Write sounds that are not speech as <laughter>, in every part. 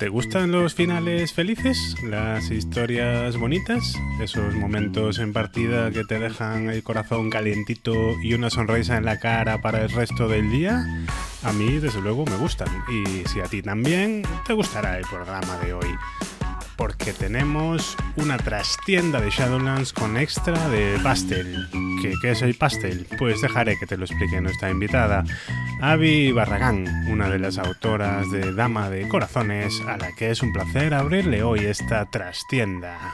¿Te gustan los finales felices? ¿Las historias bonitas? ¿Esos momentos en partida que te dejan el corazón calientito y una sonrisa en la cara para el resto del día? A mí, desde luego, me gustan. Y si a ti también, te gustará el programa de hoy porque tenemos una trastienda de Shadowlands con extra de pastel. ¿Qué, ¿Qué, es el pastel? Pues dejaré que te lo explique nuestra invitada, Avi Barragán, una de las autoras de Dama de Corazones, a la que es un placer abrirle hoy esta trastienda.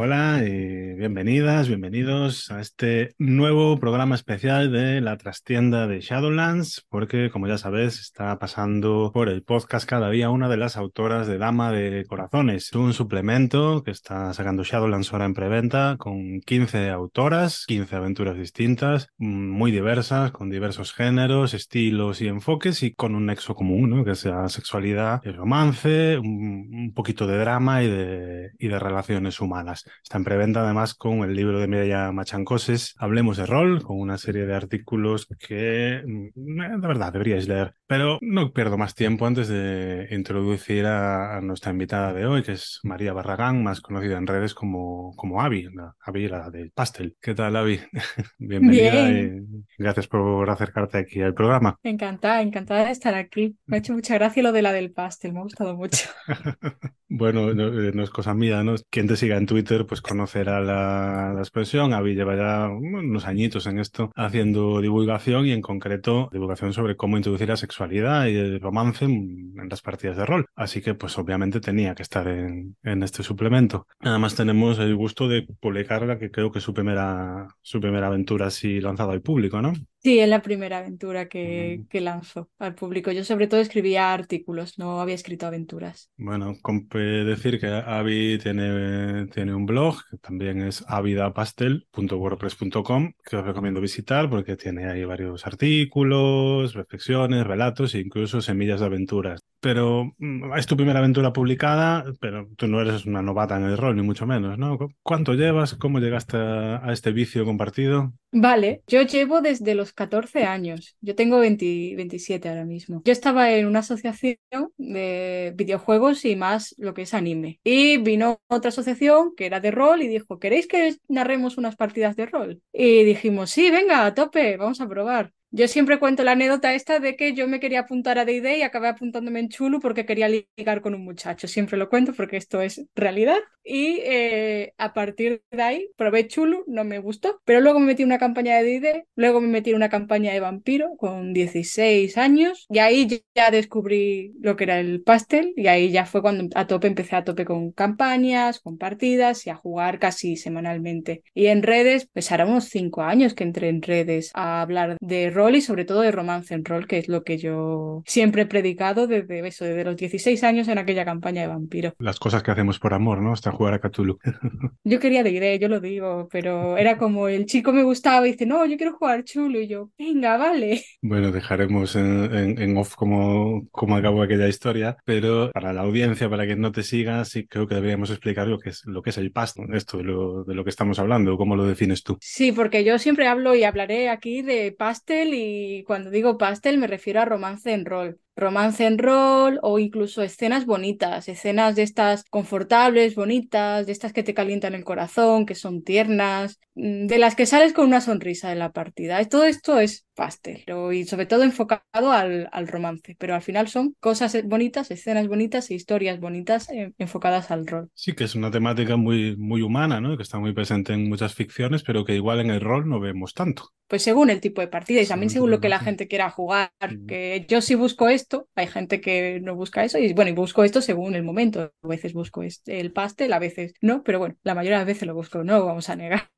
Hola y bienvenidas, bienvenidos a este nuevo programa especial de la trastienda de Shadowlands, porque como ya sabes, está pasando por el podcast cada día una de las autoras de Dama de Corazones, un suplemento que está sacando Shadowlands ahora en preventa con 15 autoras, 15 aventuras distintas, muy diversas, con diversos géneros, estilos y enfoques y con un nexo común, ¿no? que sea sexualidad y romance, un, un poquito de drama y de, y de relaciones humanas. Está en preventa además con el libro de Mireia Machancoses, Hablemos de Rol, con una serie de artículos que de verdad deberíais leer. Pero no pierdo más tiempo antes de introducir a, a nuestra invitada de hoy, que es María Barragán, más conocida en redes como, como Avi, la Avi, la del pastel. ¿Qué tal, Avi? <laughs> Bienvenida Bien. y gracias por acercarte aquí al programa. Encantada, encantada de estar aquí. Me ha hecho mucha gracia lo de la del pastel, me ha gustado mucho. <laughs> bueno, no, no, es cosa mía, ¿no? Quien te siga en Twitter, pues conocerá la, la expresión. Avi lleva ya unos añitos en esto haciendo divulgación y en concreto divulgación sobre cómo introducir la sexualidad y el romance en, las partidas de rol. Así que pues obviamente tenía que estar en, en, este suplemento. Además tenemos el gusto de publicar la que creo que es su primera, su primera aventura así lanzada al público, ¿no? Sí, es la primera aventura que, que lanzo al público. Yo sobre todo escribía artículos, no había escrito aventuras. Bueno, compre decir que Avi tiene, tiene un blog, que también es avidapastel.wordpress.com, que os recomiendo visitar porque tiene ahí varios artículos, reflexiones, relatos e incluso semillas de aventuras. Pero es tu primera aventura publicada, pero tú no eres una novata en el rol, ni mucho menos, ¿no? ¿Cuánto llevas? ¿Cómo llegaste a este vicio compartido? Vale, yo llevo desde los 14 años. Yo tengo 20, 27 ahora mismo. Yo estaba en una asociación de videojuegos y más lo que es anime. Y vino otra asociación que era de rol y dijo, ¿queréis que narremos unas partidas de rol? Y dijimos, sí, venga, a tope, vamos a probar. Yo siempre cuento la anécdota esta de que yo me quería apuntar a D&D y acabé apuntándome en Chulu porque quería ligar con un muchacho. Siempre lo cuento porque esto es realidad. Y eh, a partir de ahí probé Chulu, no me gustó. Pero luego me metí en una campaña de D&D, luego me metí en una campaña de vampiro con 16 años y ahí ya descubrí lo que era el pastel y ahí ya fue cuando a tope empecé a tope con campañas, con partidas y a jugar casi semanalmente. Y en redes, pues hará unos 5 años que entré en redes a hablar de rol y sobre todo de romance en rol, que es lo que yo siempre he predicado desde eso, desde los 16 años en aquella campaña de vampiro. Las cosas que hacemos por amor, ¿no? Hasta jugar a Cthulhu. <laughs> yo quería de idea, yo lo digo, pero era como el chico me gustaba y dice, no, yo quiero jugar chulo y yo, venga, vale. Bueno, dejaremos en, en, en off cómo, cómo acabó aquella historia, pero para la audiencia, para quien no te siga, sí creo que deberíamos explicar lo que es, lo que es el pasto, esto de lo, de lo que estamos hablando, cómo lo defines tú. Sí, porque yo siempre hablo y hablaré aquí de pastel y cuando digo pastel me refiero a romance en rol. Romance en rol o incluso escenas bonitas, escenas de estas confortables, bonitas, de estas que te calientan el corazón, que son tiernas, de las que sales con una sonrisa de la partida. Todo esto es pastel y sobre todo enfocado al, al romance, pero al final son cosas bonitas, escenas bonitas e historias bonitas eh, enfocadas al rol. Sí, que es una temática muy, muy humana, ¿no? que está muy presente en muchas ficciones, pero que igual en el rol no vemos tanto. Pues según el tipo de partida y también según lo que la gente quiera jugar, que yo sí busco esto, hay gente que no busca eso y bueno, y busco esto según el momento. A veces busco este, el pastel, a veces no, pero bueno, la mayoría de las veces lo busco, no vamos a negar.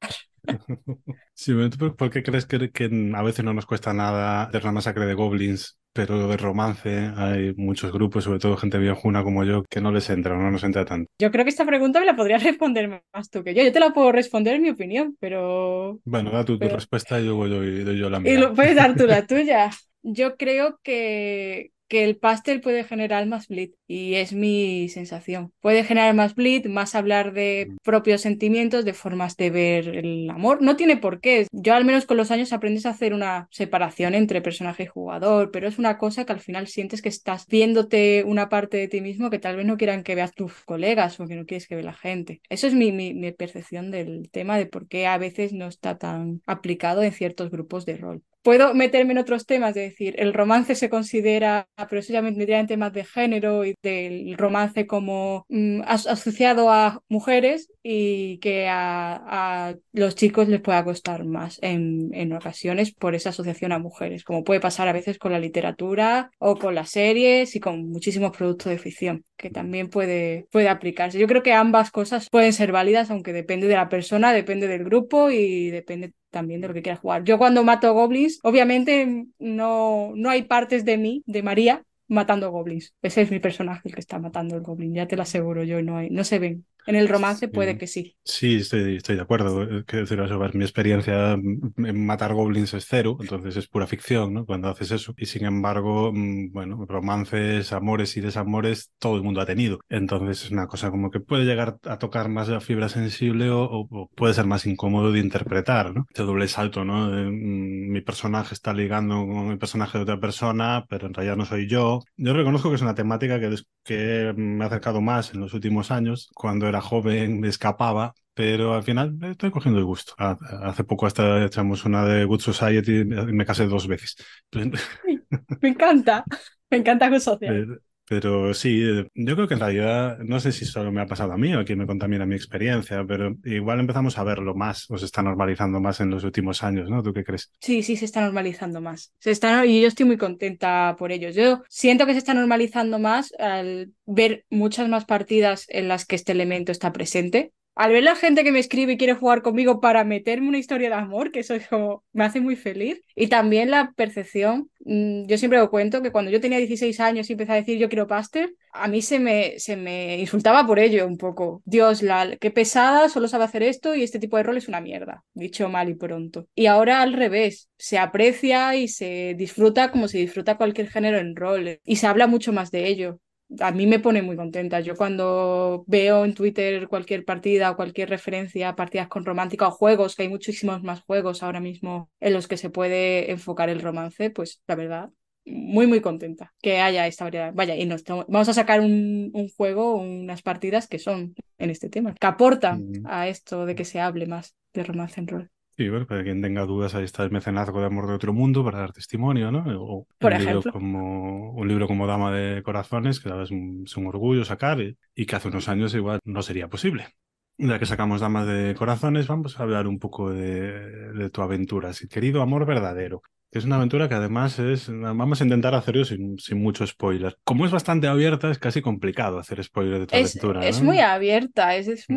<laughs> Sí, ¿por qué crees que, que, a veces no nos cuesta nada de la masacre de goblins, pero de romance hay muchos grupos, sobre todo gente viejuna como yo, que no les entra, no nos entra tanto? Yo creo que esta pregunta me la podrías <laughs> responder más tú que yo. Yo te la puedo responder en mi opinión, pero... Bueno, da tu, pero... tu respuesta y luego yo doy yo la mía. Y lo puedes dar tú la <laughs> tuya. Yo creo que que el pastel puede generar más bleed y es mi sensación. Puede generar más bleed, más hablar de propios sentimientos, de formas de ver el amor. No tiene por qué. Yo al menos con los años aprendes a hacer una separación entre personaje y jugador, pero es una cosa que al final sientes que estás viéndote una parte de ti mismo que tal vez no quieran que veas tus colegas o que no quieres que vea la gente. Eso es mi, mi percepción del tema de por qué a veces no está tan aplicado en ciertos grupos de rol. Puedo meterme en otros temas, de decir, el romance se considera, pero eso ya me metería en temas de género y del romance como mm, as- asociado a mujeres y que a, a los chicos les pueda costar más en, en ocasiones por esa asociación a mujeres, como puede pasar a veces con la literatura o con las series y con muchísimos productos de ficción, que también puede, puede aplicarse. Yo creo que ambas cosas pueden ser válidas, aunque depende de la persona, depende del grupo y depende también de lo que quieras jugar. Yo cuando mato goblins, obviamente no, no hay partes de mí, de María, matando goblins. Ese es mi personaje el que está matando el goblin, ya te lo aseguro yo, no, hay, no se ven. En el romance puede que sí. Sí, estoy, estoy de acuerdo. Eh, Quiero decir, ver, mi experiencia mm, en matar goblins es cero, entonces es pura ficción, ¿no? Cuando haces eso. Y sin embargo, mm, bueno, romances, amores y desamores, todo el mundo ha tenido. Entonces es una cosa como que puede llegar a tocar más la fibra sensible o, o- puede ser más incómodo de interpretar, ¿no? Este doble salto, ¿no? De, mm, mi personaje está ligando con el personaje de otra persona, pero en realidad no soy yo. Yo reconozco que es una temática que, que me ha acercado más en los últimos años. Cuando era joven me escapaba, pero al final estoy cogiendo el gusto. Ha- Hace poco hasta echamos una de Good Society y me casé dos veces. <laughs> Me encanta, me encanta con social. Pero, sí, eh, yo creo que en realidad, no sé si solo me ha pasado a mí o quien me contamina mi experiencia, pero igual empezamos a verlo más o se está normalizando más en los últimos años, ¿no? ¿Tú qué crees? Sí, sí, se está normalizando más. Se está, y yo estoy muy contenta por ello. Yo siento que se está normalizando más al ver muchas más partidas en las que este elemento está presente. Al ver la gente que me escribe y quiere jugar conmigo para meterme una historia de amor, que eso me hace muy feliz. Y también la percepción, mm, yo siempre lo cuento, que cuando yo tenía 16 años y empecé a decir yo quiero pastel, a mí se me, insultaba por ello un poco. Dios, la, qué pesada, solo sabe hacer esto y este tipo de rol es una mierda, dicho mal y pronto. Y ahora al revés, se aprecia y se disfruta como se disfruta cualquier género en rol y se habla mucho más de ello. A mí me pone muy contenta. Yo cuando veo en Twitter cualquier partida o cualquier referencia a partidas con romántica o juegos, que hay muchísimos más juegos ahora mismo en los que se puede enfocar el romance, pues la verdad, muy, muy contenta que haya esta variedad. Vaya, y nos vamos a sacar un, un juego, unas partidas que son en este tema, que aportan Mm. a esto de que se hable más de romance en rol. Sí, bueno, para quien tenga dudas, ahí está el mecenazgo de amor de otro mundo para dar testimonio, ¿no? O Por un libro ejemplo. como un libro como Dama de Corazones, que es un, es un orgullo sacar y, y que hace unos años igual no sería posible. Ya que sacamos Damas de Corazones, vamos a hablar un poco de, de tu aventura, sí, querido amor verdadero. que Es una aventura que además es, vamos a intentar hacerlo sin, sin mucho spoiler. Como es bastante abierta, es casi complicado hacer spoiler de tu Es, aventura, es ¿no? muy abierta, es, es Mm.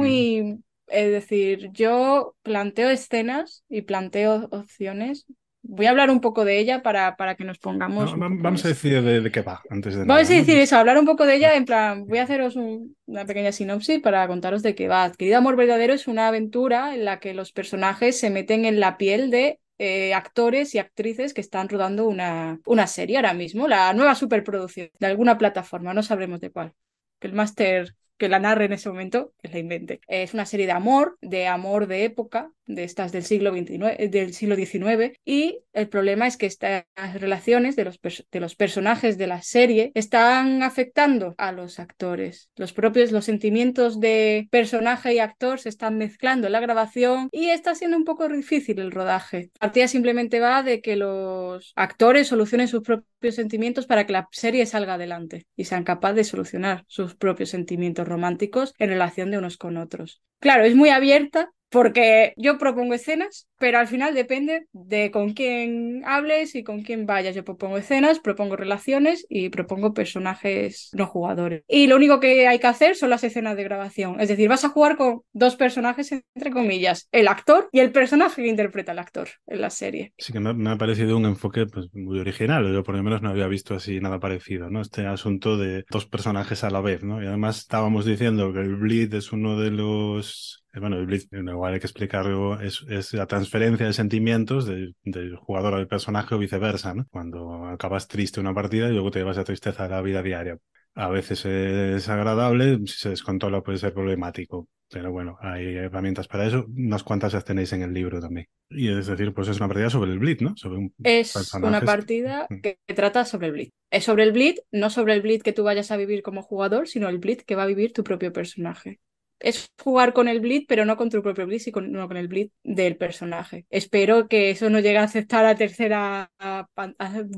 Es decir, yo planteo escenas y planteo opciones. Voy a hablar un poco de ella para, para que nos pongamos No, vamos a decir de, de qué va, antes de Vamos nada, a decir eso, hablar un poco de ella, en plan, voy a haceros un- una pequeña sinopsis para contaros de qué va. Querido Amor Verdadero es una aventura en la que los personajes se meten en la piel de eh, actores y actrices que están rodando una, una serie ahora mismo, la nueva superproducción de alguna plataforma, no sabremos de cuál. Que el máster que la narre en ese momento, que la invente. Es una serie de amor, de amor de época, de estas del siglo XXIX, del siglo XIX, y el problema es que estas relaciones de los, de los personajes de la serie están afectando a los actores. Los propios, los sentimientos de personaje y actor se están mezclando en la grabación y está siendo un poco difícil el rodaje. La partida simplemente va de que los actores solucionen sus propios sentimientos para que la serie salga adelante y sean capaces de solucionar sus propios sentimientos románticos en relación de unos con otros. Claro, es muy abierta porque yo propongo escenas, pero al final depende de con quién hables y con quién vayas. Yo propongo escenas, propongo relaciones y propongo personajes no jugadores. Y lo único que hay que hacer son las escenas de grabación. Es decir, vas a jugar con dos personajes, entre comillas, el actor y el personaje que interpreta el actor en la serie. Sí que me, me ha parecido un enfoque pues, muy original. Yo por lo menos no había visto así nada parecido, ¿no? Este asunto de dos personajes a la vez, ¿no? Y además estábamos diciendo que el Bleed es uno de los bueno, el Blitz, igual hay que explicarlo, es, es la transferencia de sentimientos del, jugador al personaje o viceversa, ¿no? Cuando acabas triste una partida y luego te llevas a tristeza a la vida diaria. A veces es agradable, si se descontrola puede ser problemático, pero bueno, hay herramientas para eso, unas cuantas las tenéis en el libro también. Y es decir, pues es una partida sobre el Blitz, ¿no? Sobre un es una partida que, <laughs> que, trata sobre el Blitz. Es sobre el Blitz, no sobre el Blitz que tú vayas a vivir como jugador, sino el Blitz que va a vivir tu propio personaje es jugar con el bleed, pero no con tu propio bleed, sino con el bleed del personaje. Espero que eso no llegue a aceptar a tercera,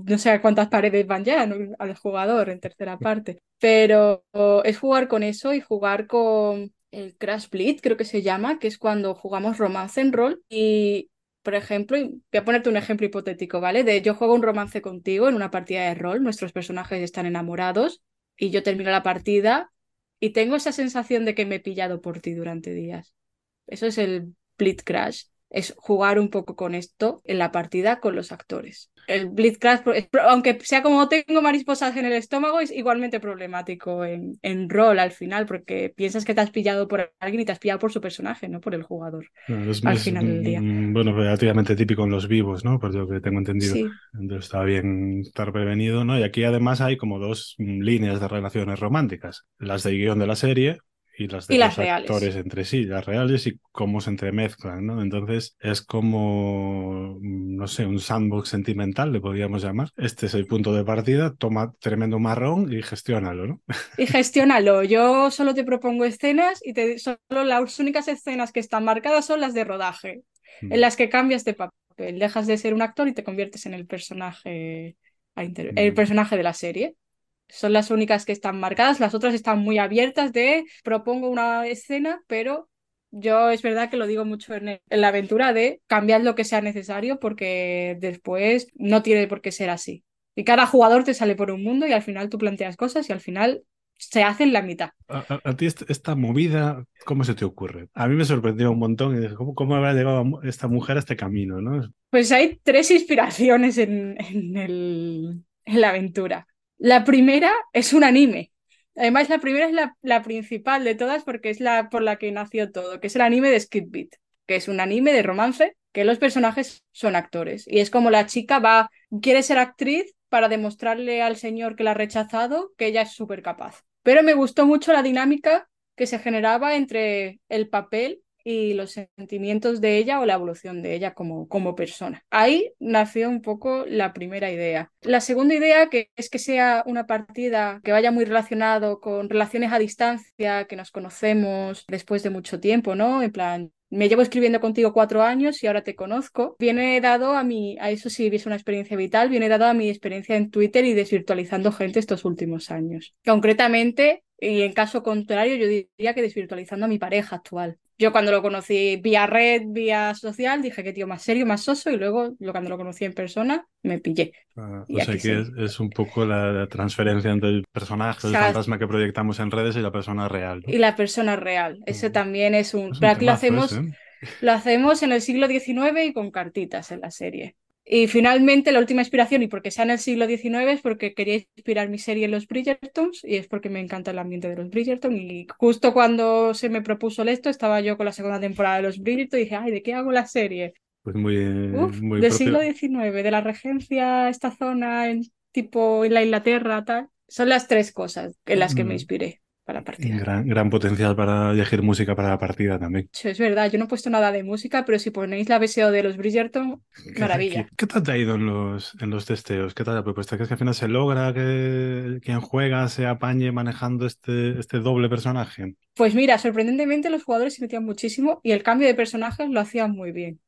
no sé a cuántas paredes van ya al jugador en tercera parte, pero es jugar con eso y jugar con el Crash Bleed, creo que se llama, que es cuando jugamos romance en rol y por ejemplo, voy a ponerte un ejemplo hipotético, ¿vale? De yo juego un romance contigo en una partida de rol, nuestros personajes están enamorados y yo termino la partida y tengo esa sensación de que me he pillado por ti durante días. Eso es el Blitz Crash, es jugar un poco con esto en la partida con los actores. El Blitz Crash, aunque sea como tengo mariposas en el estómago, es igualmente problemático en, en rol al final, porque piensas que te has pillado por alguien y te has pillado por su personaje, no por el jugador. al final del día. Mm, bueno, relativamente típico en los vivos, ¿no? Por lo que tengo entendido. Sí. Entonces está bien estar prevenido, ¿no? Y aquí además hay como dos líneas de relaciones románticas. Las de guion de la serie, y las de los actores entre sí, las reales y cómo se entremezclan, ¿no? Entonces es como, no sé, un sandbox sentimental, le podríamos llamar. Este es el punto de partida, toma tremendo marrón y gestiónalo, ¿no? Y gestiónalo. Yo solo te propongo escenas y te, solo las únicas escenas que están marcadas son las de rodaje, en mm. las que cambias de papel, dejas de ser un actor y te conviertes en el personaje, el mm. personaje de la serie son las únicas que están marcadas, las otras están muy abiertas de propongo una escena, pero yo es verdad que lo digo mucho en, la aventura de cambiar lo que sea necesario porque después no tiene por qué ser así. Y cada jugador te sale por un mundo y al final tú planteas cosas y al final se hace en la mitad. A, ti esta, movida, ¿cómo se te ocurre? A mí me sorprendió un montón y dije, ¿cómo, cómo habrá llegado esta mujer a este camino? ¿no? Pues hay tres inspiraciones en, en, el, en la aventura. La primera es un anime. Además, la primera es la, la, principal de todas porque es la por la que nació todo, que es el anime de Skid Beat, que es un anime de romance que los personajes son actores. Y es como la chica va, quiere ser actriz para demostrarle al señor que la ha rechazado que ella es súper capaz. Pero me gustó mucho la dinámica que se generaba entre el papel y los sentimientos de ella o la evolución de ella como, como persona. Ahí nació un poco la primera idea. La segunda idea que es que sea una partida que vaya muy relacionado con relaciones a distancia, que nos conocemos después de mucho tiempo, ¿no? En plan, me llevo escribiendo contigo cuatro años y ahora te conozco, viene dado a mi, a eso sí es una experiencia vital, viene dado a mi experiencia en Twitter y desvirtualizando gente estos últimos años. Concretamente, y en caso contrario, yo diría que desvirtualizando a mi pareja actual. Yo cuando lo conocí vía red, vía social, dije que tío más serio, más soso, y luego cuando lo conocí en persona, me pillé. Ah, o sea que es, un poco la, transferencia entre el personaje, el fantasma que proyectamos en redes y la persona real. Y la persona real. Ese también es un... Pero aquí lo hacemos, ¿eh? lo hacemos en el siglo XIX y con cartitas en la serie. Y finalmente la última inspiración, y porque sea en el siglo XIX, es porque quería inspirar mi serie en los Bridgertons y es porque me encanta el ambiente de los Bridgerton. Y justo cuando se me propuso esto, estaba yo con la segunda temporada de los Bridgerton y dije, ay, ¿de qué hago la serie? Pues muy, Uf, muy del siglo XIX, de la regencia, esta zona, en, tipo en la Inglaterra, tal. Son las tres cosas en las que me mm. inspiré para la partida. Gran, gran potencial para elegir música para la partida también. Sí, es verdad, yo no he puesto nada de música, pero si ponéis la BSO de los Bridgerton, maravilla. ¿Qué, tal te ha ido en los, en los testeos? ¿Qué tal la propuesta? ¿Crees que al final se logra que quien juega se apañe manejando este, este doble personaje? Pues mira, sorprendentemente los jugadores se metían muchísimo y el cambio de personajes lo hacían muy bien.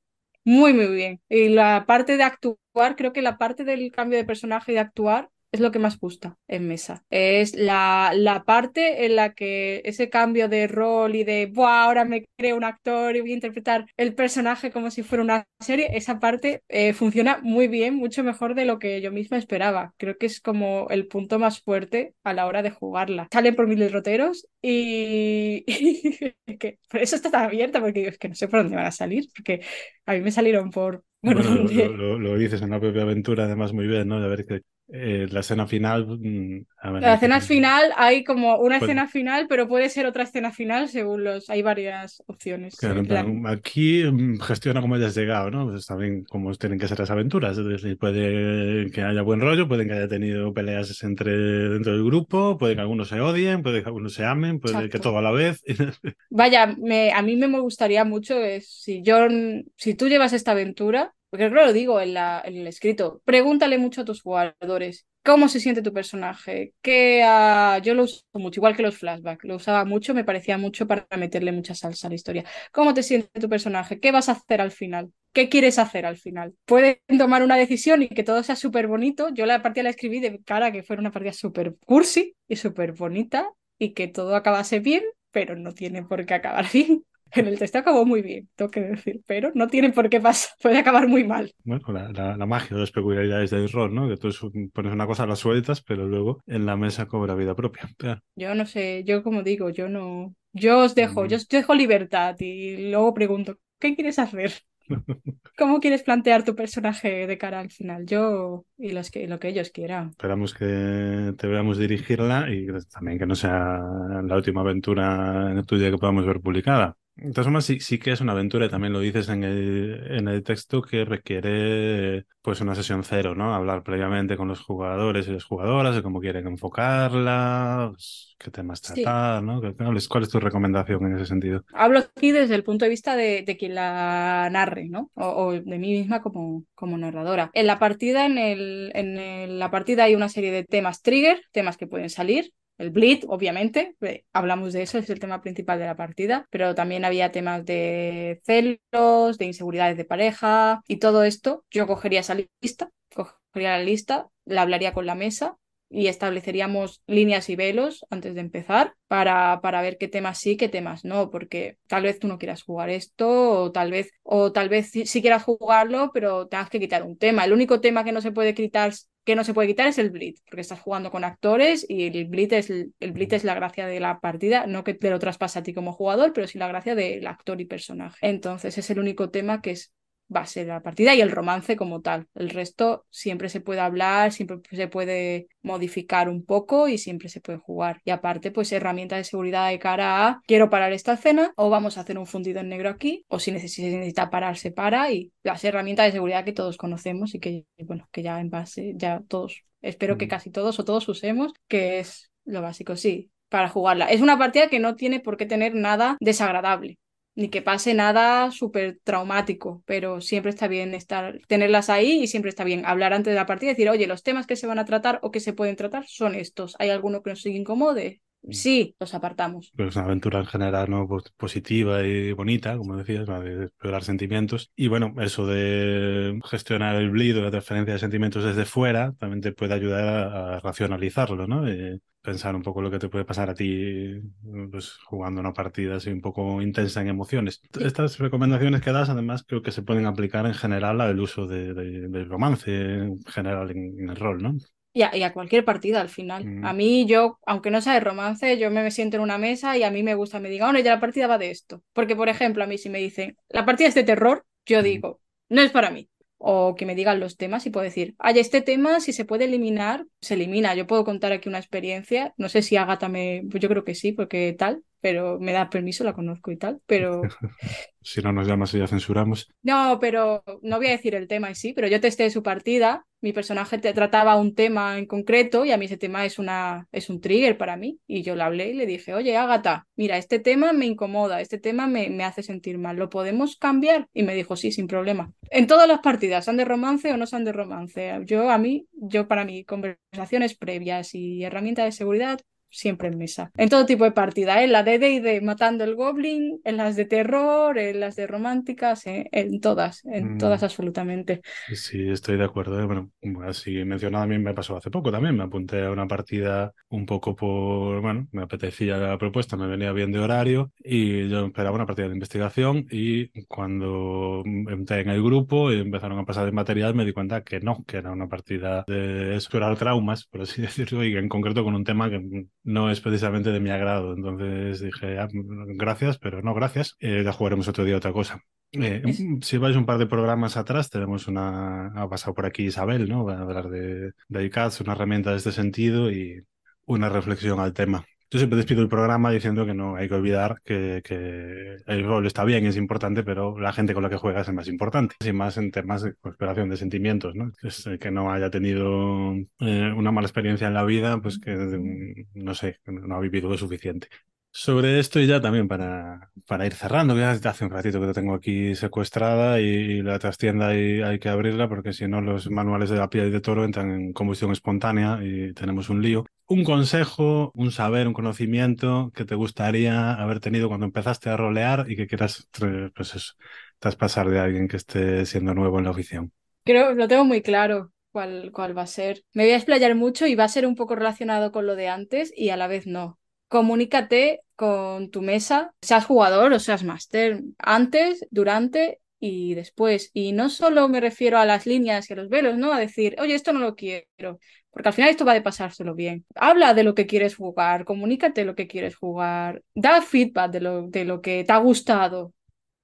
Muy, muy bien. Y la parte de actuar, creo que la parte del cambio de personaje y de actuar es lo que más gusta en mesa. Es la, la, parte en la que ese cambio de rol y de, Buah, ahora me creo un actor y voy a interpretar el personaje como si fuera una serie, esa parte eh, funciona muy bien, mucho mejor de lo que yo misma esperaba. Creo que es como el punto más fuerte a la hora de jugarla. Salen por mil derroteros <laughs> y, que por eso está tan abierta, porque es que no sé por dónde van a salir, porque a mí me salieron por <laughs> bueno, lo, dices en la propia aventura, además, muy bien, ¿no? De ver que eh, la escena final. mm, ver, La es que- escena final, hay como una Pues- escena final, pero puede ser otra escena final según los. Hay varias opciones. Claro, aquí mm, gestiona como hayas llegado, ¿no? Pues también cómo tienen que ser las aventuras. Es decir, puede que haya buen rollo, puede que haya tenido peleas entre dentro del grupo, puede que algunos se odien, puede que algunos se amen, puede que Exacto. todo a la vez. <laughs> Vaya, me- a mí me gustaría mucho es, si yo, si tú llevas esta aventura, porque que lo digo en, la, en el escrito, pregúntale mucho a tus jugadores. ¿Cómo se siente tu personaje? ¿Qué, ah, yo lo uso mucho, igual que los flashbacks. Lo usaba mucho, me parecía mucho para meterle mucha salsa a la historia. ¿Cómo te siente tu personaje? ¿Qué vas a hacer al final? ¿Qué quieres hacer al final? Pueden tomar una decisión y que todo sea súper bonito. Yo la partida la escribí de cara a que fuera una partida súper cursi y súper bonita y que todo acabase bien, pero no tiene por qué acabar <laughs> bien. En el texto acabó muy bien, tengo que decir, pero no tiene por qué pasar, <laughs> puede acabar muy mal. Bueno, la, la, la magia, las peculiaridades del rol, ¿no? Que tú pones una cosa, la sueltas, pero luego en la mesa cobra vida propia. Claro. Yo no sé, yo como digo, yo no, yo os dejo, Mm. yo os dejo libertad y luego pregunto, ¿qué quieres hacer? <laughs> ¿Cómo quieres plantear tu personaje de cara al final? Yo y los que, lo que ellos quieran. Esperamos que te veamos dirigirla y también que no sea la última aventura tuya que podamos ver publicada. De todas formas, sí, sí que es una aventura y también lo dices en el, en el texto que requiere pues una sesión cero, ¿no? Hablar previamente con los jugadores y las jugadoras de cómo quieren enfocarla, pues, qué temas Sí. tratar, ¿no? Que hables. ¿Cuál es tu recomendación en ese sentido? Hablo aquí desde el punto de vista de, de quien la narre, ¿no? O, o de mí misma como, como narradora. En la partida, en, el, en el- la partida hay una serie de temas trigger, temas que pueden salir. El bleed, obviamente, eh, hablamos de eso, es el tema principal de la partida, pero también había temas de celos, de inseguridades de pareja y todo esto. Yo cogería esa lista, cogería la lista, la hablaría con la mesa y estableceríamos líneas y velos antes de empezar para, para ver qué temas sí, qué temas no, porque tal vez tú no quieras jugar esto o tal vez, o tal vez sí, quieras jugarlo, pero tengas que quitar un tema. El único tema que no se puede quitar que no se puede quitar es el bleed, porque estás jugando con actores y el bleed es, el es la gracia de la partida, no que te lo traspasa a ti como jugador, pero sí la gracia del actor y personaje. Entonces es el único tema que es base de la partida y el romance como tal. El resto siempre se puede hablar, siempre se puede modificar un poco y siempre se puede jugar. Y aparte, pues herramientas de seguridad de cara a quiero parar esta escena o vamos a hacer un fundido en negro aquí o si necesita, parar, se para y las herramientas de seguridad que todos conocemos y que, bueno, que ya en base, ya todos, espero que casi todos o todos usemos, que es lo básico, sí, para jugarla. Es una partida que no tiene por qué tener nada desagradable ni que pase nada súper traumático, pero siempre está bien estar, tenerlas ahí y siempre está bien hablar antes de la partida y decir, oye, los temas que se van a tratar o que se pueden tratar son estos. ¿Hay alguno que nos incomode? Sí, los apartamos. Pues una aventura en general ¿no? Pues positiva y bonita, como decías, ¿no? de explorar sentimientos. Y bueno, eso de gestionar el bleed o la transferencia de sentimientos desde fuera también te puede ayudar a, a racionalizarlo, ¿no? Eh, pensar un poco lo que te puede pasar a ti pues, jugando una partida así un poco intensa en emociones. Estas recomendaciones que das, además, creo que se pueden aplicar en general al uso de, de, del romance en general en, en el rol, ¿no? Y a, y a, cualquier partida al final. Mm. A mí, yo, aunque no sea de romance, yo me siento en una mesa y a mí me gusta, me diga, bueno, ya la partida va de esto. Porque, por ejemplo, a mí si me dicen, la partida es de terror, yo Mm. digo, no es para mí. O que me digan los temas y puedo decir, ay, este tema, si se puede eliminar, se elimina. Yo puedo contar aquí una experiencia. No sé si Agatha me. Pues yo creo que sí, porque tal, pero me da permiso, la conozco y tal. Pero <laughs> si no nos llamas y ya censuramos. no, pero no voy a decir el tema en sí, pero yo testé su partida, mi personaje te trataba un tema en concreto y a mí ese tema es, una, es un trigger para mí. Y yo le hablé y le dije, oye, Ágata, mira, este tema me incomoda, este tema me, me hace sentir mal, ¿lo podemos cambiar? Y me dijo, sí, sin problema. En todas las partidas, ¿son de romance o no son de romance? Yo, a mí, yo para mí, conversaciones previas y herramientas de seguridad, siempre en mesa. En todo tipo de partida, ¿eh? en la de D&D matando el goblin, en las de terror, en las de románticas, ¿eh? en todas, en Mm. todas absolutamente. Sí, estoy de acuerdo. ¿eh? Bueno, así mencionado a mí me pasó hace poco también. Me apunté a una partida un poco por, bueno, me apetecía la propuesta, me venía bien de horario y yo esperaba una partida de investigación y cuando entré en el grupo y empezaron a pasar el material me di cuenta que no, que era una partida de explorar traumas, por así <laughs> decirlo, y en concreto con un tema que no es precisamente de mi agrado. Entonces dije, ah, gracias, pero no gracias. Eh, ya jugaremos otro día otra cosa. Eh, si vais un par de programas atrás, tenemos una. Ha pasado por aquí Isabel, ¿no? Va a hablar de, de iCads, una herramienta de este sentido y una reflexión al tema. Yo siempre despido el programa diciendo que no hay que olvidar que, el rol está bien, es importante, pero la gente con la que juegas es más importante. Y más en temas de conspiración de sentimientos, ¿no? Es que no haya tenido eh, una mala experiencia en la vida, pues que mm, no sé, no ha vivido lo suficiente. Sobre esto y ya también para, para ir cerrando, ya hace un ratito que te tengo aquí secuestrada y la trastienda hay, hay que abrirla porque si no los manuales de la piel de toro entran en combustión espontánea y tenemos un lío. Un consejo, un saber, un conocimiento que te gustaría haber tenido cuando empezaste a rolear y que quieras pues eso, traspasar de alguien que esté siendo nuevo en la afición. Creo, lo tengo muy claro cuál, cuál va a ser. Me voy a explayar mucho y va a ser un poco relacionado con lo de antes y a la vez no. Comunícate con tu mesa, seas jugador o seas máster, antes, durante y después. Y no solo me refiero a las líneas y a los velos, ¿no? A decir, oye, esto no lo quiero, porque al final esto va de pasárselo bien. Habla de lo que quieres jugar, comunícate lo que quieres jugar, da feedback de lo, de lo que te ha gustado,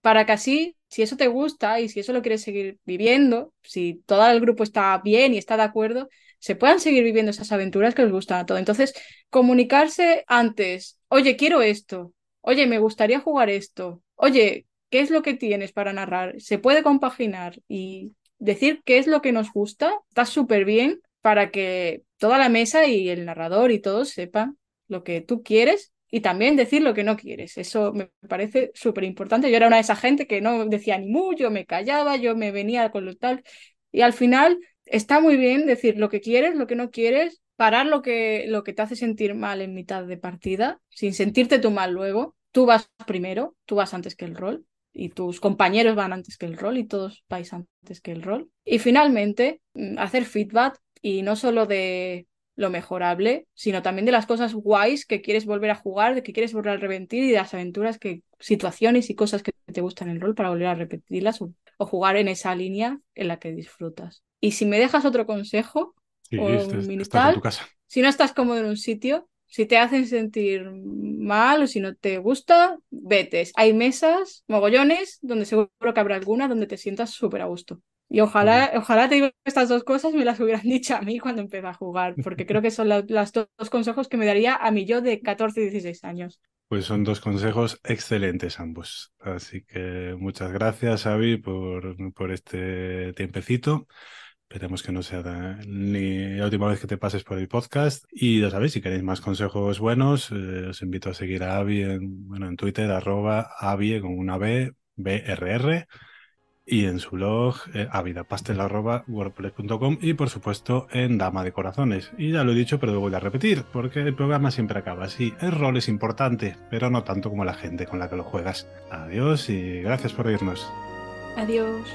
para que así, si eso te gusta y si eso lo quieres seguir viviendo, si todo el grupo está bien y está de acuerdo, se puedan seguir viviendo esas aventuras que les gustan a todos. Entonces, comunicarse antes, oye, quiero esto, oye, me gustaría jugar esto, oye, ¿qué es lo que tienes para narrar? ¿Se puede compaginar? Y decir qué es lo que nos gusta, está súper bien para que toda la mesa y el narrador y todos sepan lo que tú quieres y también decir lo que no quieres. Eso me parece súper importante. Yo era una de esa gente que no decía ni mu, yo me callaba, yo me venía con lo tal. Y al final está muy bien decir lo que quieres, lo que no quieres, parar lo que, lo que te hace sentir mal en mitad de partida, sin sentirte tú mal luego. Tú vas primero, tú vas antes que el rol y tus compañeros van antes que el rol y todos vais antes que el rol. Y finalmente, mm, hacer feedback y no solo de lo mejorable, sino también de las cosas guays que quieres volver a jugar, de que quieres volver a repetir y de las aventuras que, situaciones y cosas que te gustan en el rol para volver a repetirlas o, o jugar en esa línea en la que disfrutas. Y si me dejas otro consejo Sí, o estás, un estás en tu casa. si no estás cómodo en un sitio, si te hacen sentir mal o si no te gusta, vete. Hay mesas, mogollones, donde seguro que habrá alguna donde te sientas súper a gusto. Y ojalá, ojalá te digo estas dos cosas me las hubieran <laughs> dicho a mí cuando empecé a jugar, porque creo que son la- las dos, dos consejos que me daría a mí yo de 14 y 16 años. Pues son dos consejos excelentes ambos. Así que muchas gracias, Avi, por, por este tiempecito. Esperemos que no sea ni la última vez que te pases por el podcast. Y ya sabéis, si queréis más consejos buenos, eh, os invito a seguir a Avi en, bueno, en Twitter, arroba Avi con una B, BRR, y en su blog, eh, avidapastel y por supuesto en Dama de Corazones. Y ya lo he dicho, pero lo voy a repetir, porque el programa siempre acaba así. El rol es importante, pero no tanto como la gente con la que lo juegas. Adiós y gracias por oírnos. Adiós.